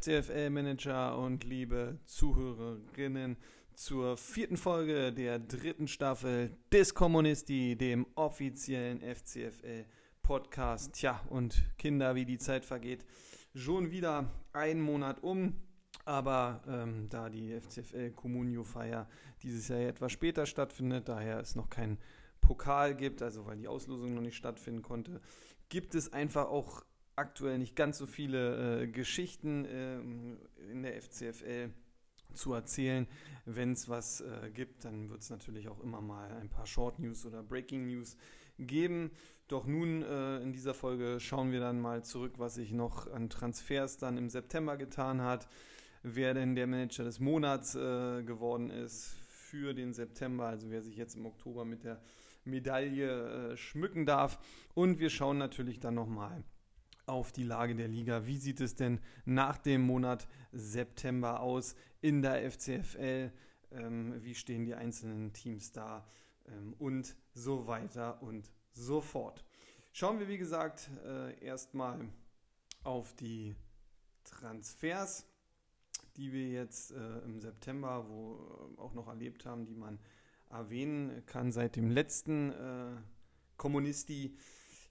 FCFL-Manager und liebe Zuhörerinnen, zur vierten Folge der dritten Staffel des Kommunisti, dem offiziellen FCFL-Podcast. Tja, und Kinder, wie die Zeit vergeht, schon wieder ein Monat um. Aber ähm, da die FCFL Communio-Feier dieses Jahr etwas später stattfindet, daher es noch keinen Pokal gibt, also weil die Auslosung noch nicht stattfinden konnte, gibt es einfach auch aktuell nicht ganz so viele äh, Geschichten äh, in der FCFL zu erzählen. Wenn es was äh, gibt, dann wird es natürlich auch immer mal ein paar Short News oder Breaking News geben. Doch nun äh, in dieser Folge schauen wir dann mal zurück, was sich noch an Transfers dann im September getan hat, wer denn der Manager des Monats äh, geworden ist für den September, also wer sich jetzt im Oktober mit der Medaille äh, schmücken darf. Und wir schauen natürlich dann nochmal auf die Lage der Liga. Wie sieht es denn nach dem Monat September aus in der FCFL? Ähm, wie stehen die einzelnen Teams da? Ähm, und so weiter und so fort. Schauen wir, wie gesagt, äh, erstmal auf die Transfers, die wir jetzt äh, im September, wo äh, auch noch erlebt haben, die man erwähnen kann seit dem letzten äh, Kommunisti.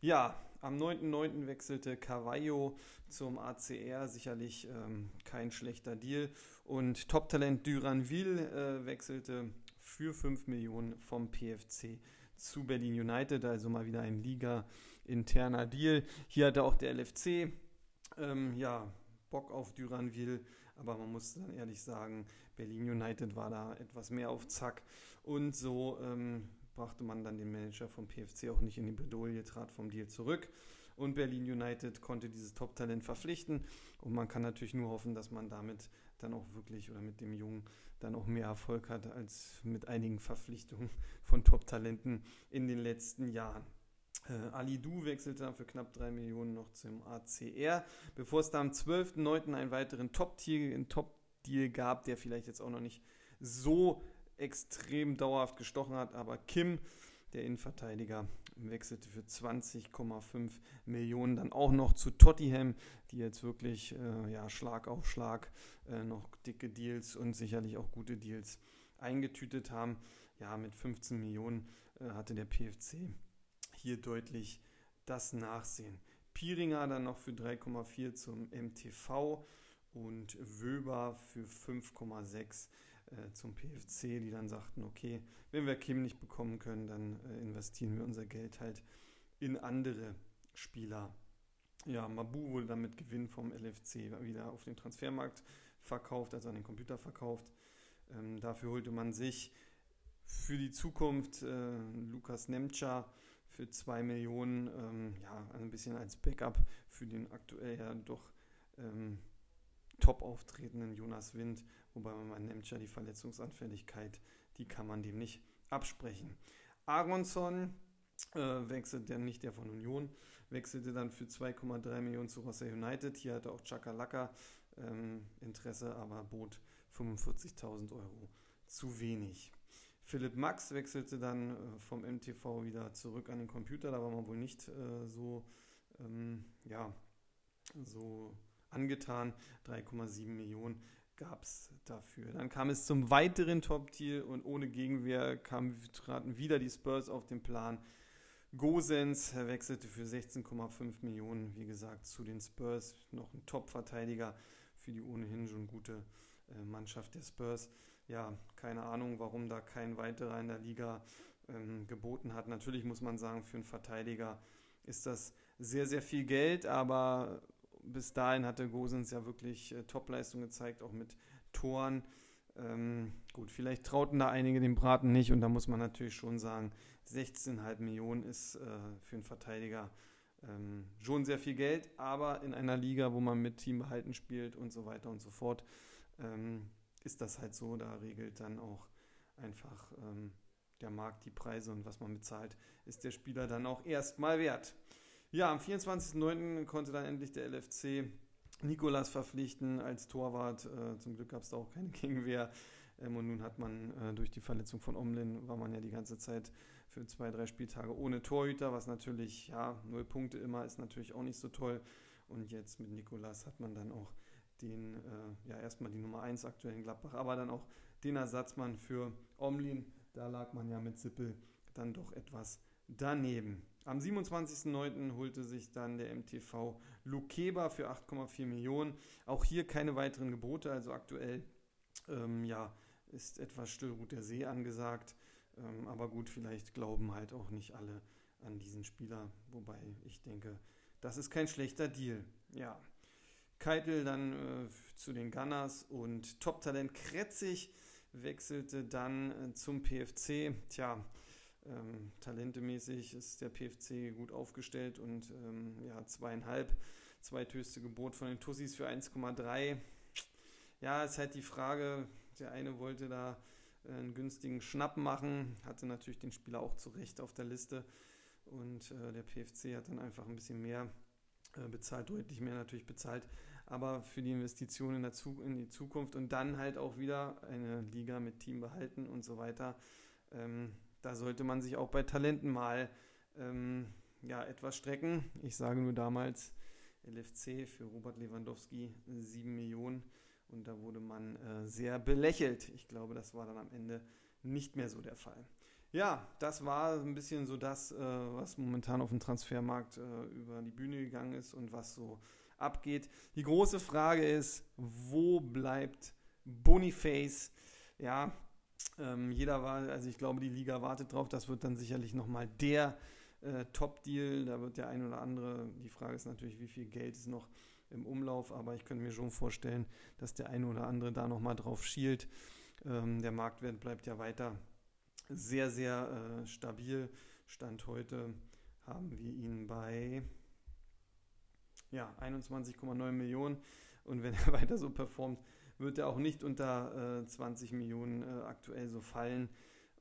Ja, am 9.9. wechselte Carvalho zum ACR, sicherlich ähm, kein schlechter Deal. Und Top-Talent Duranville äh, wechselte für 5 Millionen vom PFC zu Berlin United, also mal wieder ein Liga-interner Deal. Hier hatte auch der LFC ähm, ja, Bock auf Duranville, aber man muss dann ehrlich sagen, Berlin United war da etwas mehr auf Zack. Und so ähm, brachte man dann den Manager vom PFC auch nicht in die Bredouille, trat vom Deal zurück. Und Berlin United konnte dieses Top-Talent verpflichten. Und man kann natürlich nur hoffen, dass man damit dann auch wirklich oder mit dem Jungen dann auch mehr Erfolg hat als mit einigen Verpflichtungen von Top-Talenten in den letzten Jahren. Äh, Ali Du wechselte dann für knapp 3 Millionen noch zum ACR, bevor es da am 12.09. einen weiteren Top-Deal Top gab, der vielleicht jetzt auch noch nicht so extrem dauerhaft gestochen hat. Aber Kim, der Innenverteidiger, wechselte für 20,5 Millionen dann auch noch zu Tottenham, die jetzt wirklich äh, ja, Schlag auf Schlag äh, noch dicke Deals und sicherlich auch gute Deals eingetütet haben. Ja, mit 15 Millionen äh, hatte der PFC hier deutlich das Nachsehen. Piringer dann noch für 3,4 zum MTV und Wöber für 5,6 äh, zum PFC, die dann sagten, okay, wenn wir Kim nicht bekommen können, dann äh, investieren wir unser Geld halt in andere Spieler. Ja, Mabu wurde dann mit Gewinn vom LFC wieder auf den Transfermarkt verkauft, also an den Computer verkauft. Ähm, dafür holte man sich für die Zukunft äh, Lukas Nemcha für 2 Millionen, ähm, ja, ein bisschen als Backup für den aktuell ja doch ähm, top auftretenden Jonas Wind Wobei man bei Nemcha die Verletzungsanfälligkeit, die kann man dem nicht absprechen. Aronson äh, wechselte nicht der von Union, wechselte dann für 2,3 Millionen zu Rossa United. Hier hatte auch Chakalaka ähm, Interesse, aber bot 45.000 Euro zu wenig. Philipp Max wechselte dann äh, vom MTV wieder zurück an den Computer. Da war man wohl nicht äh, so, ähm, ja, so angetan. 3,7 Millionen gab es dafür. Dann kam es zum weiteren Top-Tier und ohne Gegenwehr kam, traten wieder die Spurs auf den Plan. Gosens wechselte für 16,5 Millionen, wie gesagt, zu den Spurs. Noch ein Top-Verteidiger für die ohnehin schon gute äh, Mannschaft der Spurs. Ja, keine Ahnung, warum da kein weiterer in der Liga ähm, geboten hat. Natürlich muss man sagen, für einen Verteidiger ist das sehr, sehr viel Geld, aber bis dahin hatte Gosens ja wirklich äh, Topleistung gezeigt, auch mit Toren. Ähm, gut, vielleicht trauten da einige dem Braten nicht und da muss man natürlich schon sagen, 16,5 Millionen ist äh, für einen Verteidiger ähm, schon sehr viel Geld, aber in einer Liga, wo man mit Team behalten spielt und so weiter und so fort, ähm, ist das halt so, da regelt dann auch einfach ähm, der Markt die Preise und was man bezahlt, ist der Spieler dann auch erstmal wert. Ja, am 24.09. konnte dann endlich der LFC Nikolas verpflichten als Torwart. Äh, zum Glück gab es da auch keine Gegenwehr. Ähm, und nun hat man äh, durch die Verletzung von Omlin, war man ja die ganze Zeit für zwei, drei Spieltage ohne Torhüter, was natürlich, ja, null Punkte immer ist natürlich auch nicht so toll. Und jetzt mit Nikolas hat man dann auch den, äh, ja, erstmal die Nummer 1 aktuell in Gladbach, aber dann auch den Ersatzmann für Omlin. Da lag man ja mit Sippel dann doch etwas daneben. Am 27.09. holte sich dann der MTV Lukeba für 8,4 Millionen. Auch hier keine weiteren Gebote, also aktuell ähm, ja, ist etwas Stillruht der See angesagt. Ähm, aber gut, vielleicht glauben halt auch nicht alle an diesen Spieler, wobei ich denke, das ist kein schlechter Deal. Ja. Keitel dann äh, zu den Gunners und Top-Talent Kretzig wechselte dann äh, zum PFC. Tja, ähm, talentemäßig ist der PFC gut aufgestellt und ähm, ja, zweieinhalb, zweithöchste Gebot von den Tussis für 1,3. Ja, ist halt die Frage, der eine wollte da äh, einen günstigen Schnapp machen, hatte natürlich den Spieler auch zu Recht auf der Liste und äh, der PFC hat dann einfach ein bisschen mehr äh, bezahlt, deutlich mehr natürlich bezahlt, aber für die Investition in, in, die Zukunft und dann halt auch wieder eine Liga mit Team behalten und so weiter. Ähm, da sollte man sich auch bei Talenten mal ähm, ja, etwas strecken. Ich sage nur damals LFC für Robert Lewandowski 7 Millionen und da wurde man äh, sehr belächelt. Ich glaube, das war dann am Ende nicht mehr so der Fall. Ja, das war ein bisschen so das, äh, was momentan auf dem Transfermarkt äh, über die Bühne gegangen ist und was so abgeht. Die große Frage ist, wo bleibt Boniface? Ja, ähm, jeder war, also ich glaube, die Liga wartet drauf. Das wird dann sicherlich nochmal der äh, Top-Deal. Da wird der ein oder andere, die Frage ist natürlich, wie viel Geld ist noch im Umlauf, aber ich könnte mir schon vorstellen, dass der eine oder andere da nochmal drauf schielt. Ähm, der Marktwert bleibt ja weiter sehr, sehr äh, stabil. Stand heute haben wir ihn bei ja, 21,9 Millionen. Und wenn er weiter so performt, wird er auch nicht unter äh, 20 Millionen äh, aktuell so fallen.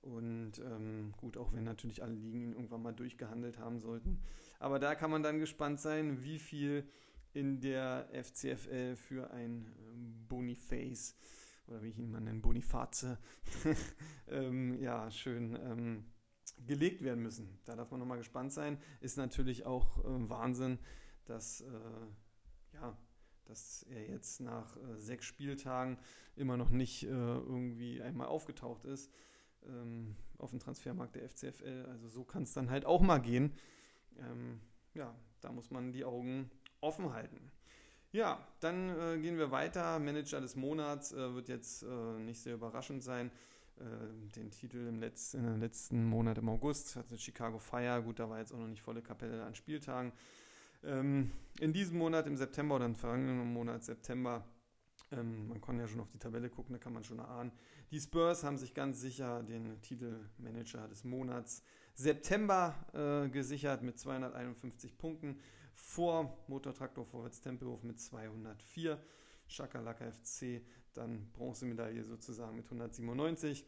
Und ähm, gut, auch wenn natürlich alle Ligen ihn irgendwann mal durchgehandelt haben sollten. Aber da kann man dann gespannt sein, wie viel in der FCFL für ein ähm, Boniface oder wie ich ihn mal nenne, Boniface, ähm, ja, schön ähm, gelegt werden müssen. Da darf man nochmal gespannt sein. Ist natürlich auch äh, Wahnsinn, dass, äh, ja, dass er jetzt nach äh, sechs Spieltagen immer noch nicht äh, irgendwie einmal aufgetaucht ist ähm, auf dem Transfermarkt der FCFL. Also so kann es dann halt auch mal gehen. Ähm, ja, da muss man die Augen offen halten. Ja, dann äh, gehen wir weiter. Manager des Monats äh, wird jetzt äh, nicht sehr überraschend sein. Äh, den Titel im Letz-, im letzten Monat im August hatte Chicago Fire. Gut, da war jetzt auch noch nicht volle Kapelle an Spieltagen. Ähm, in diesem Monat, im September oder im vergangenen Monat September, ähm, man kann ja schon auf die Tabelle gucken, da kann man schon erahnen. Die Spurs haben sich ganz sicher den Titel Manager des Monats September äh, gesichert mit 251 Punkten vor Motortraktor Vorwärts Tempelhof mit 204. Schakalaka FC dann Bronzemedaille sozusagen mit 197.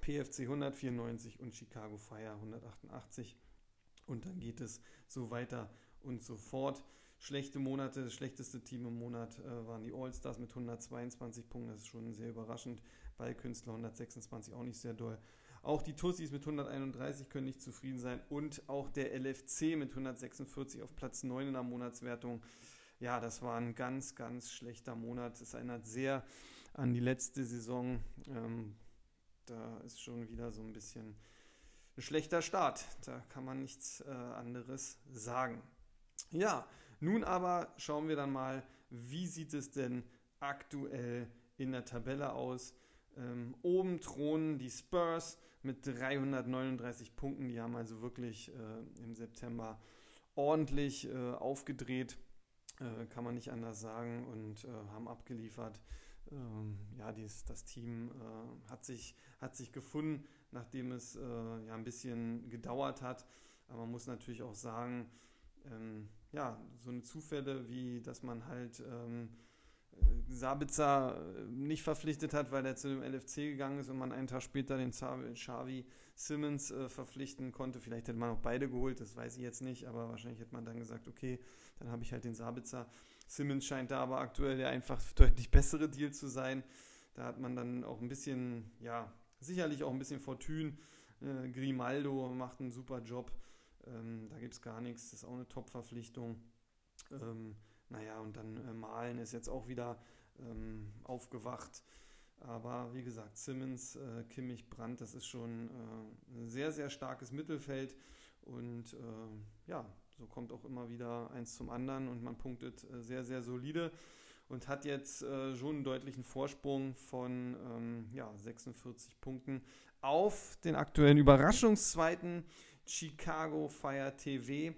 PFC 194 und Chicago Fire 188. Und dann geht es so weiter und so fort. Schlechte Monate, das schlechteste Team im Monat äh, waren die All-Stars mit 122 Punkten. Das ist schon sehr überraschend. Ballkünstler 126 auch nicht sehr doll. Auch die Tussis mit 131 können nicht zufrieden sein und auch der LFC mit 146 auf Platz 9 in der Monatswertung. Ja, das war ein ganz, ganz schlechter Monat. Es erinnert sehr an die letzte Saison. Ähm, da ist schon wieder so ein bisschen ein schlechter Start. Da kann man nichts äh, anderes sagen. Ja, nun aber schauen wir dann mal, wie sieht es denn aktuell in der Tabelle aus. Ähm, oben thronen die Spurs mit 339 Punkten. Die haben also wirklich äh, im September ordentlich äh, aufgedreht, äh, kann man nicht anders sagen, und äh, haben abgeliefert. Ähm, ja, dies, das Team äh, hat, sich, hat sich gefunden, nachdem es äh, ja ein bisschen gedauert hat. Aber man muss natürlich auch sagen, ähm, ja, so eine Zufälle wie, dass man halt ähm, Sabitzer äh, nicht verpflichtet hat, weil er zu dem LFC gegangen ist und man einen Tag später den Xavi Simmons äh, verpflichten konnte. Vielleicht hätte man auch beide geholt, das weiß ich jetzt nicht, aber wahrscheinlich hätte man dann gesagt, okay, dann habe ich halt den Sabitzer. Simmons scheint da aber aktuell der einfach deutlich bessere Deal zu sein. Da hat man dann auch ein bisschen, ja, sicherlich auch ein bisschen Fortune. Äh, Grimaldo macht einen super Job. Ähm, da gibt es gar nichts, das ist auch eine Top-Verpflichtung. Ähm, naja, und dann äh, Malen ist jetzt auch wieder ähm, aufgewacht. Aber wie gesagt, Simmons, äh, Kimmich, Brandt, das ist schon äh, ein sehr, sehr starkes Mittelfeld. Und äh, ja, so kommt auch immer wieder eins zum anderen und man punktet äh, sehr, sehr solide und hat jetzt äh, schon einen deutlichen Vorsprung von ähm, ja, 46 Punkten auf den aktuellen Überraschungszweiten Chicago Fire TV.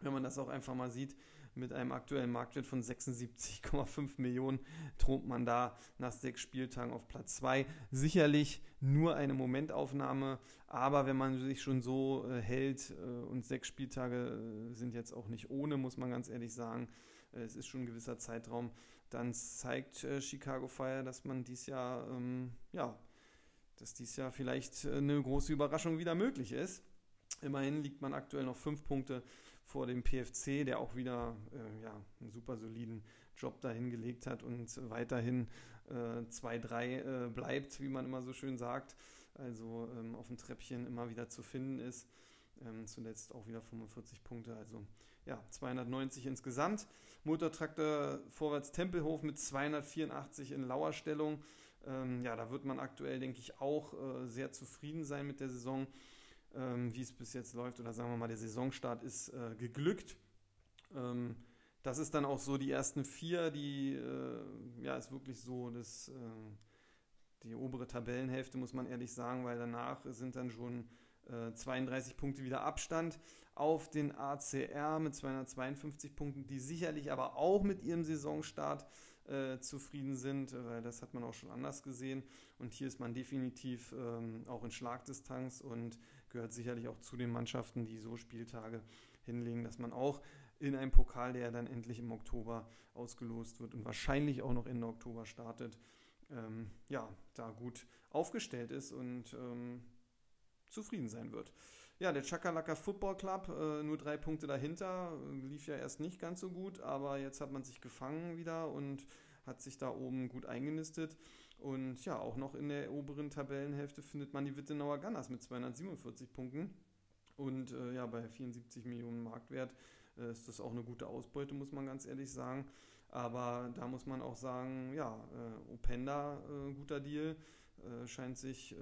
Wenn man das auch einfach mal sieht, mit einem aktuellen Marktwert von 76,5 Millionen thront man da nach sechs Spieltagen auf Platz 2. Sicherlich nur eine Momentaufnahme, aber wenn man sich schon so äh, hält äh, und sechs Spieltage äh, sind jetzt auch nicht ohne, muss man ganz ehrlich sagen, es ist schon ein gewisser Zeitraum, dann zeigt Chicago Fire, dass man dies Jahr, ähm, ja, dass dies Jahr vielleicht eine große Überraschung wieder möglich ist. Immerhin liegt man aktuell noch fünf Punkte vor dem PFC, der auch wieder äh, ja, einen super soliden Job dahin gelegt hat und weiterhin 2-3 äh, äh, bleibt, wie man immer so schön sagt. Also ähm, auf dem Treppchen immer wieder zu finden ist. Ähm, zuletzt auch wieder 45 Punkte, also ja, 290 insgesamt. Motortraktor Vorwärts Tempelhof mit 284 in Lauerstellung. Ähm, ja, da wird man aktuell, denke ich, auch äh, sehr zufrieden sein mit der Saison ähm, wie es bis jetzt läuft, oder sagen wir mal, der Saisonstart ist äh, geglückt. Ähm, das ist dann auch so die ersten vier, die, äh, ja, ist wirklich so, dass äh, die obere Tabellenhälfte, muss man ehrlich sagen, weil danach sind dann schon 32 äh, Punkte wieder Abstand auf den ACR mit 252 Punkten, die sicherlich aber auch mit ihrem Saisonstart äh, zufrieden sind, weil das hat man auch schon anders gesehen. Und hier ist man definitiv ähm, auch in Schlagdistanz und gehört sicherlich auch zu den Mannschaften, die so Spieltage hinlegen, dass man auch in einem Pokal, der dann endlich im Oktober ausgelost wird und wahrscheinlich auch noch Ende Oktober startet, ähm, ja, da gut aufgestellt ist und ähm, zufrieden sein wird. Ja, der Chakalaka Football Club, äh, nur drei Punkte dahinter, lief ja erst nicht ganz so gut, aber jetzt hat man sich gefangen wieder und hat sich da oben gut eingenistet. Und ja, auch noch in der oberen Tabellenhälfte findet man die Wittenauer Gunners mit 247 Punkten. Und äh, ja, bei 74 Millionen Marktwert äh, ist das auch eine gute Ausbeute, muss man ganz ehrlich sagen. Aber da muss man auch sagen, ja, äh, Openda, äh, guter Deal, äh, scheint sich äh,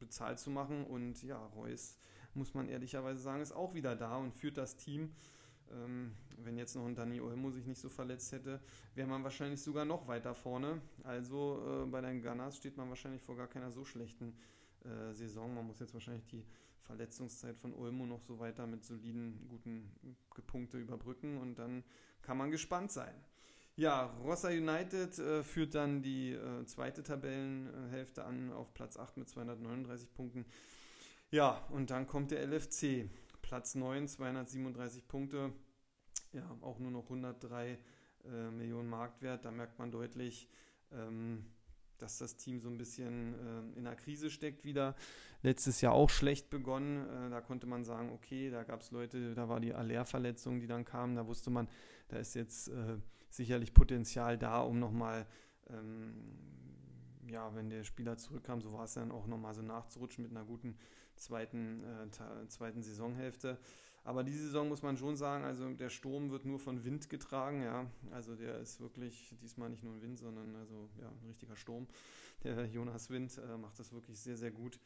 bezahlt zu machen. Und ja, Reus, muss man ehrlicherweise sagen, ist auch wieder da und führt das Team. Ähm, wenn jetzt noch ein Dani Olmo sich nicht so verletzt hätte, wäre man wahrscheinlich sogar noch weiter vorne. Also äh, bei den Gunners steht man wahrscheinlich vor gar keiner so schlechten äh, Saison. Man muss jetzt wahrscheinlich die Verletzungszeit von Olmo noch so weiter mit soliden, guten Punkte überbrücken und dann kann man gespannt sein. Ja, Rossa United äh, führt dann die äh, zweite Tabellenhälfte an auf Platz 8 mit 239 Punkten. Ja, und dann kommt der LFC. Platz 9, 237 Punkte. Ja, auch nur noch 103 äh, Millionen Marktwert. Da merkt man deutlich, ähm, dass das Team so ein bisschen äh, in der Krise steckt wieder. Letztes Jahr auch schlecht begonnen. Äh, da konnte man sagen, okay, da gab es Leute, da war die Aller-Verletzung, die dann kamen. Da wusste man, da ist jetzt äh, sicherlich Potenzial da, um nochmal, ähm, ja, wenn der Spieler zurückkam, so war es dann auch nochmal so nachzurutschen mit einer guten zweiten, äh, zweiten Saisonhälfte. Aber diese Saison muss man schon sagen, also der Sturm wird nur von Wind getragen, ja. Also der ist wirklich diesmal nicht nur ein Wind, sondern also ja, ein richtiger Sturm. Der Jonas Wind äh, macht das wirklich sehr, sehr gut.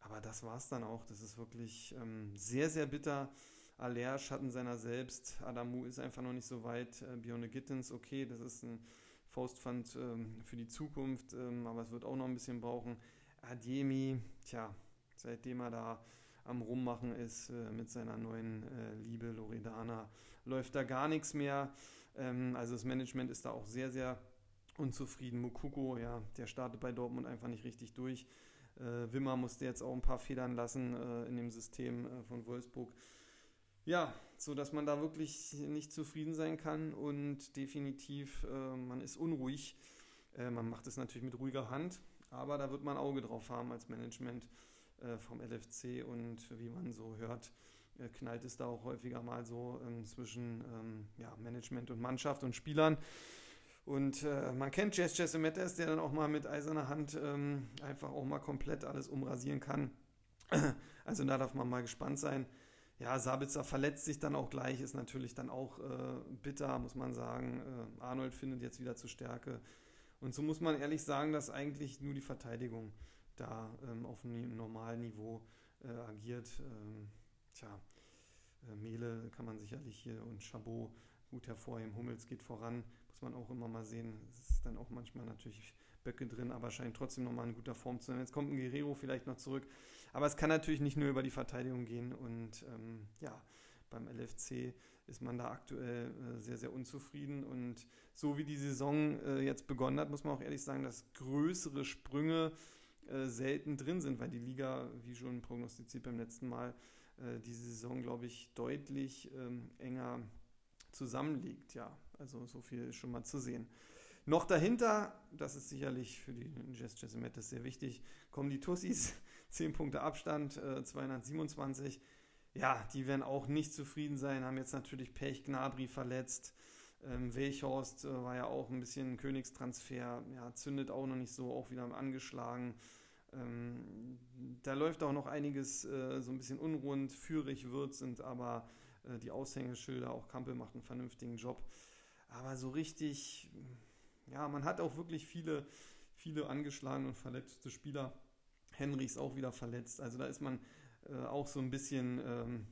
Aber das war es dann auch. Das ist wirklich ähm, sehr, sehr bitter. Aller Schatten seiner selbst. Adamu ist einfach noch nicht so weit. Äh, Björne Gittens, okay, das ist ein Faustpfand ähm, für die Zukunft, ähm, aber es wird auch noch ein bisschen brauchen. Adiemi, tja, seitdem er da am Rummachen ist äh, mit seiner neuen äh, Liebe Loredana, läuft da gar nichts mehr. Ähm, also das Management ist da auch sehr, sehr unzufrieden. Mukoko, ja, der startet bei Dortmund einfach nicht richtig durch. Äh, Wimmer musste jetzt auch ein paar Federn lassen äh, in dem System äh, von Wolfsburg. Ja, so dass man da wirklich nicht zufrieden sein kann und definitiv äh, man ist unruhig. man macht es natürlich mit ruhiger Hand, aber da wird man Auge drauf haben als Management vom LFC und wie man so hört, äh, knallt es da auch häufiger mal so ähm, zwischen ähm, ja, Management und Mannschaft und Spielern. Und äh, man kennt Jess Jesse Mettes, der dann auch mal mit eiserner Hand ähm, einfach auch mal komplett alles umrasieren kann. Also da darf man mal gespannt sein. ja, Sabitzer verletzt sich dann auch gleich, ist natürlich dann auch äh, bitter, muss man sagen. Äh, Arnold findet jetzt wieder zur Stärke. Und so muss man ehrlich sagen, dass eigentlich nur die Verteidigung da ähm, auf einem normalen Niveau äh, agiert. Ähm, tja, äh, Mele kann man sicherlich hier und Chabot gut hervorheben. Hummels geht voran, muss man auch immer mal sehen. Es ist dann auch manchmal natürlich Böcke drin, aber scheint trotzdem nochmal in guter Form zu sein. Jetzt kommt ein Guerrero vielleicht noch zurück. Aber es kann natürlich nicht nur über die Verteidigung gehen. Und ähm, ja, beim LFC ist man da aktuell äh, sehr, sehr unzufrieden. Und so wie die Saison äh, jetzt begonnen hat, muss man auch ehrlich sagen, dass größere Sprünge äh, selten drin sind, weil die Liga, wie schon prognostiziert beim letzten Mal, äh, diese Saison, glaube ich, deutlich ähm, enger zusammenliegt. Ja, also so viel schon mal zu sehen. Noch dahinter, das ist sicherlich für die Jazz Jessimet sehr wichtig, kommen die Tussis, 10 Punkte Abstand, äh, 227. Ja, die werden auch nicht zufrieden sein, haben jetzt natürlich Pech, Gnabry verletzt. Ähm, Welchhorst äh, war ja auch ein bisschen ein Königstransfer, ja, zündet auch noch nicht so, auch wieder angeschlagen. Ähm, da läuft auch noch einiges äh, so ein bisschen unrund. Führig wird sind aber äh, die Aushängeschilder. Auch Kampel macht einen vernünftigen Job. Aber so richtig, ja, man hat auch wirklich viele, viele angeschlagene und verletzte Spieler. Henry ist auch wieder verletzt. Also da ist man äh, auch so ein bisschen ähm,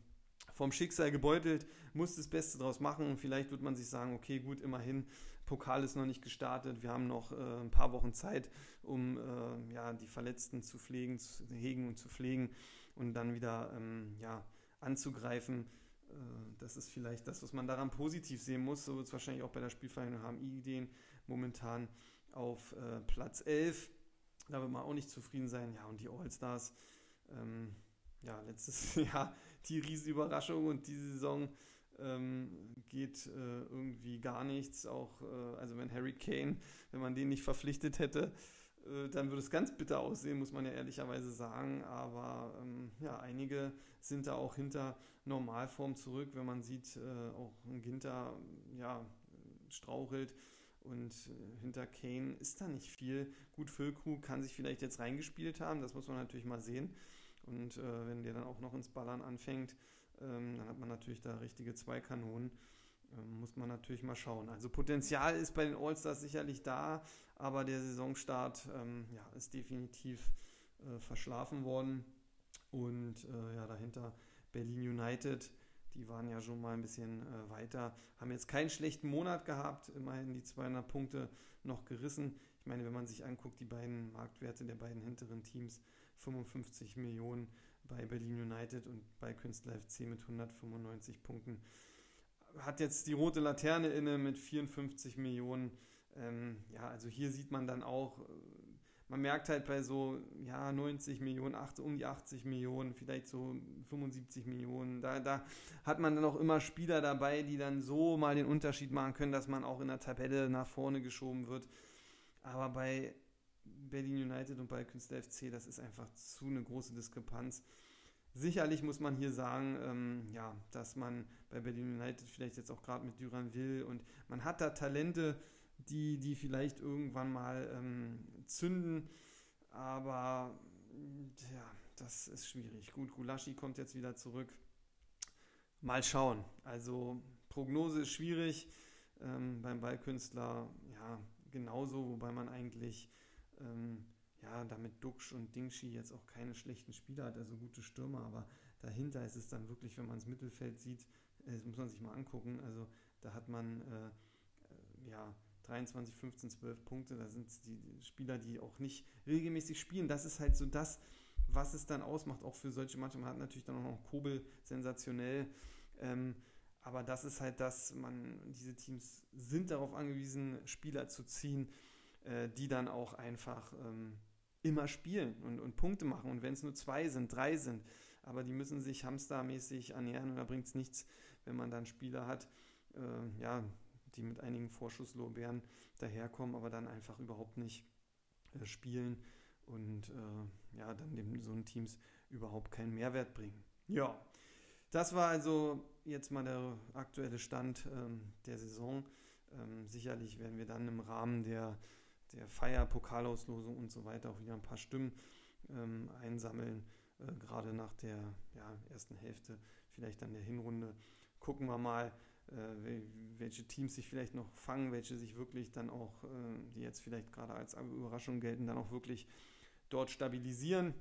vom Schicksal gebeutelt, muss das Beste draus machen. Vielleicht wird man sich sagen, okay, gut, immerhin, Pokal ist noch nicht gestartet. Wir haben noch äh, ein paar Wochen Zeit, um äh, ja, die Verletzten zu pflegen, zu hegen und zu pflegen und dann wieder ähm, ja, anzugreifen. Äh, das ist vielleicht das, was man daran positiv sehen muss. So wird es wahrscheinlich auch bei der Spielvereinigung HMI-Ideen momentan auf äh, Platz 11. Da wird man auch nicht zufrieden sein. Ja, und die All-Stars, ähm, ja, letztes Jahr die Riesenüberraschung und diese Saison ähm, geht äh, irgendwie gar nichts. Auch, äh, also wenn Harry Kane, wenn man den nicht verpflichtet hätte, äh, dann würde es ganz bitter aussehen, muss man ja ehrlicherweise sagen. Aber ähm, ja, einige sind da auch hinter Normalform zurück, wenn man sieht, äh, auch ein Ginter ja, strauchelt. Und äh, hinter Kane ist da nicht viel. Gut, Füllkrug kann sich vielleicht jetzt reingespielt haben, das muss man natürlich mal sehen. Und äh, wenn der dann auch noch ins Ballern anfängt, ähm, dann hat man natürlich da richtige zwei Kanonen. Ähm, muss man natürlich mal schauen. Also Potenzial ist bei den All-Stars sicherlich da, aber der Saisonstart ähm, ja, ist definitiv äh, verschlafen worden. Und äh, ja, dahinter Berlin United, die waren ja schon mal ein bisschen äh, weiter, haben jetzt keinen schlechten Monat gehabt, immerhin die 200 Punkte noch gerissen. Ich meine, wenn man sich anguckt, die beiden Marktwerte der beiden hinteren Teams, 55 Millionen bei Berlin United und bei Künstler FC mit 195 Punkten. Hat jetzt die rote Laterne inne mit 54 Millionen. Ähm, ja, also hier sieht man dann auch, äh, man merkt halt bei so ja, 90 Millionen, 8, um die 80 Millionen, vielleicht so 75 Millionen, da, da hat man dann auch immer Spieler dabei, die dann so mal den Unterschied machen können, dass man auch in der Tabelle nach vorne geschoben wird. Aber bei Berlin United und bei Künstler FC, das ist einfach zu eine große Diskrepanz. Sicherlich muss man hier sagen, ähm, ja, dass man bei Berlin United vielleicht jetzt auch gerade mit Duran will und man hat da Talente, die, die vielleicht irgendwann mal ähm, zünden, aber ja, das ist schwierig. Gut, Gulaschi kommt jetzt wieder zurück. Mal schauen. Also Prognose ist schwierig. Ähm, beim Ballkünstler ja genauso, wobei man eigentlich ähm, ja, damit Duxch und Dingshi jetzt auch keine schlechten Spieler hat, also gute Stürmer, aber dahinter ist es dann wirklich, wenn man das Mittelfeld sieht, äh, das muss man sich mal angucken, also da hat man äh, äh ja 23, 15, 12 Punkte, da sind die Spieler, die auch nicht regelmäßig spielen, das ist halt so das, was es dann ausmacht, auch für solche Mannschaften. Man hat natürlich dann auch noch Kobel sensationell, ähm, aber das ist halt das, man, diese Teams sind darauf angewiesen, Spieler zu ziehen, äh, die dann auch einfach ähm, immer spielen und, und Punkte machen. Und wenn es nur zwei sind, drei sind, aber die müssen sich hamstermäßig ernähren und da bringt es nichts, wenn man dann Spieler hat, äh, ja, die mit einigen Vorschusslorbeeren daherkommen, aber dann einfach überhaupt nicht äh, spielen und äh, ja, dann dem so ein Teams überhaupt keinen Mehrwert bringen. Ja, das war also jetzt mal der aktuelle Stand ähm, der Saison. Ähm, sicherlich werden wir dann im Rahmen der der Feier, Pokalauslosung und so weiter auch wieder ein paar Stimmen ähm, einsammeln. äh, gerade nach der ja, ersten Hälfte, vielleicht dann der Hinrunde. Gucken wir mal, äh, welche Teams sich vielleicht noch fangen, welche sich wirklich dann auch, äh, die jetzt vielleicht gerade als Überraschung gelten, dann auch wirklich dort stabilisieren.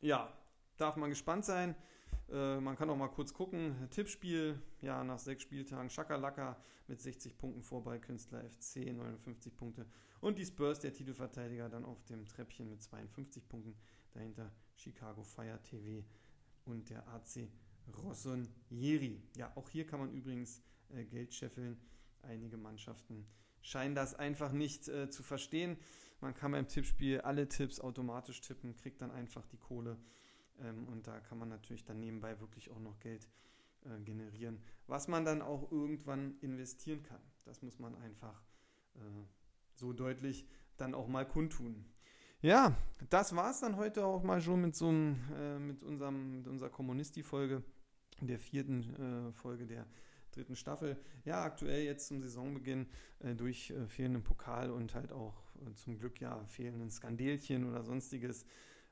Ja, darf man gespannt sein. Äh, man kann auch mal kurz gucken. Tippspiel, ja, nach sechs Spieltagen Schakalaka mit 60 Punkten vorbei, Künstler FC 59 Punkte. Und die Spurs, der Titelverteidiger, dann auf dem Treppchen mit 52 Punkten. Dahinter Chicago Fire TV und der AC Rossoneri. Ja, auch hier kann man übrigens äh, Geld scheffeln. Einige Mannschaften scheinen das einfach nicht äh, zu verstehen. Man kann beim Tippspiel alle Tipps automatisch tippen, kriegt dann einfach die Kohle. Ähm, und da kann man natürlich dann nebenbei wirklich auch noch Geld äh, generieren, was man dann auch irgendwann investieren kann. Das muss man einfach äh, so deutlich dann auch mal kundtun. Ja, das war es dann heute auch mal schon mit so einem, äh, mit unserem, mit unserer Kommunisti-Folge, der vierten äh, Folge der dritten Staffel. Ja, aktuell jetzt zum Saisonbeginn äh, durch äh, fehlenden Pokal und halt auch äh, zum Glück ja fehlenden Skandelchen oder sonstiges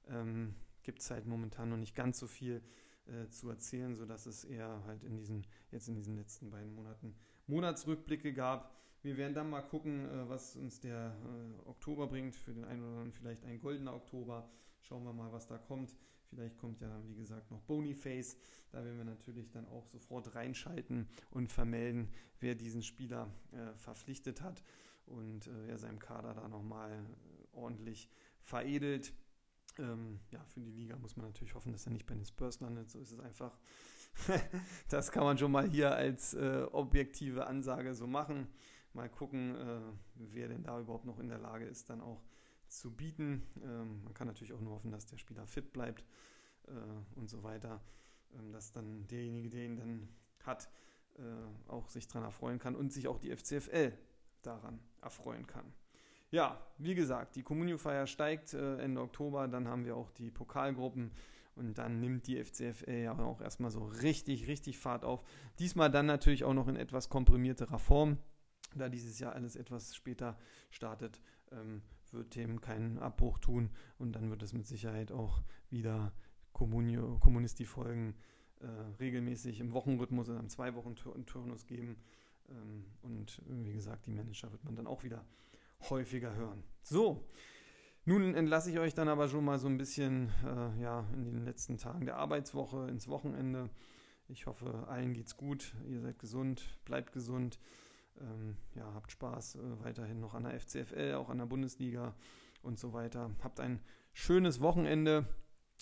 ähm, gibt es halt momentan noch nicht ganz so viel äh, zu erzählen, sodass es eher halt in diesen, jetzt in diesen letzten beiden Monaten Monatsrückblicke gab. Wir werden dann mal gucken, äh, was uns der äh, Oktober bringt. Für den einen oder anderen vielleicht ein goldener Oktober. Schauen wir mal, was da kommt. Vielleicht kommt ja, wie gesagt, noch Boniface. Da werden wir natürlich dann auch sofort reinschalten und vermelden, wer diesen Spieler äh, verpflichtet hat und äh, er seinem Kader da nochmal äh, ordentlich veredelt. Ähm, ja, für die Liga muss man natürlich hoffen, dass er nicht bei den Spurs landet. So ist es einfach. das kann man schon mal hier als äh, objektive Ansage so machen. Mal gucken, äh, wer denn da überhaupt noch in der Lage ist, dann auch zu bieten. Ähm, man kann natürlich auch nur hoffen, dass der Spieler fit bleibt äh, und so weiter. Ähm, dass dann derjenige, der ihn dann hat, äh, auch sich daran erfreuen kann und sich auch die FCFL daran erfreuen kann. Ja, wie gesagt, die Communio-Feier steigt äh, Ende Oktober, dann haben wir auch die Pokalgruppen und dann nimmt die FCFL ja auch erstmal so richtig, richtig Fahrt auf. Diesmal dann natürlich auch noch in etwas komprimierterer Form, da dieses Jahr alles etwas später startet, ähm, wird dem keinen Abbruch tun und dann wird es mit Sicherheit auch wieder Kommunisti-Folgen äh, regelmäßig im Wochenrhythmus oder im Zwei-Wochen-Turnus geben. Ähm, und wie gesagt, die Manager wird man dann auch wieder häufiger hören. So, nun entlasse ich euch dann aber schon mal so ein bisschen äh, ja, in den letzten Tagen der Arbeitswoche ins Wochenende. Ich hoffe, allen geht's gut, ihr seid gesund, bleibt gesund. Ähm, ja, habt Spaß äh, weiterhin noch an der FCFL, auch an der Bundesliga und so weiter. Habt ein schönes Wochenende.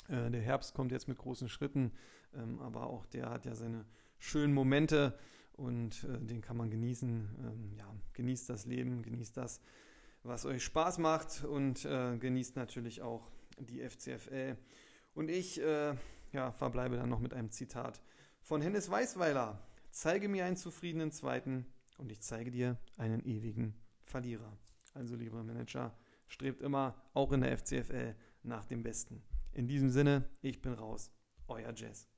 Äh, der Herbst kommt jetzt mit großen Schritten, ähm, aber auch der hat ja seine schönen Momente und äh, den kann man genießen. Ähm, ja, genießt das Leben, genießt das, was euch Spaß macht und äh, genießt natürlich auch die FCFL. Und ich äh, ja, verbleibe dann noch mit einem Zitat von Hennes Weißweiler. Zeige mir einen zufriedenen Zweiten und ich zeige dir einen ewigen Verlierer. Also, lieber Manager, strebt immer, auch in der FCFL, nach dem Besten. In diesem Sinne, ich bin raus. Euer Jazz.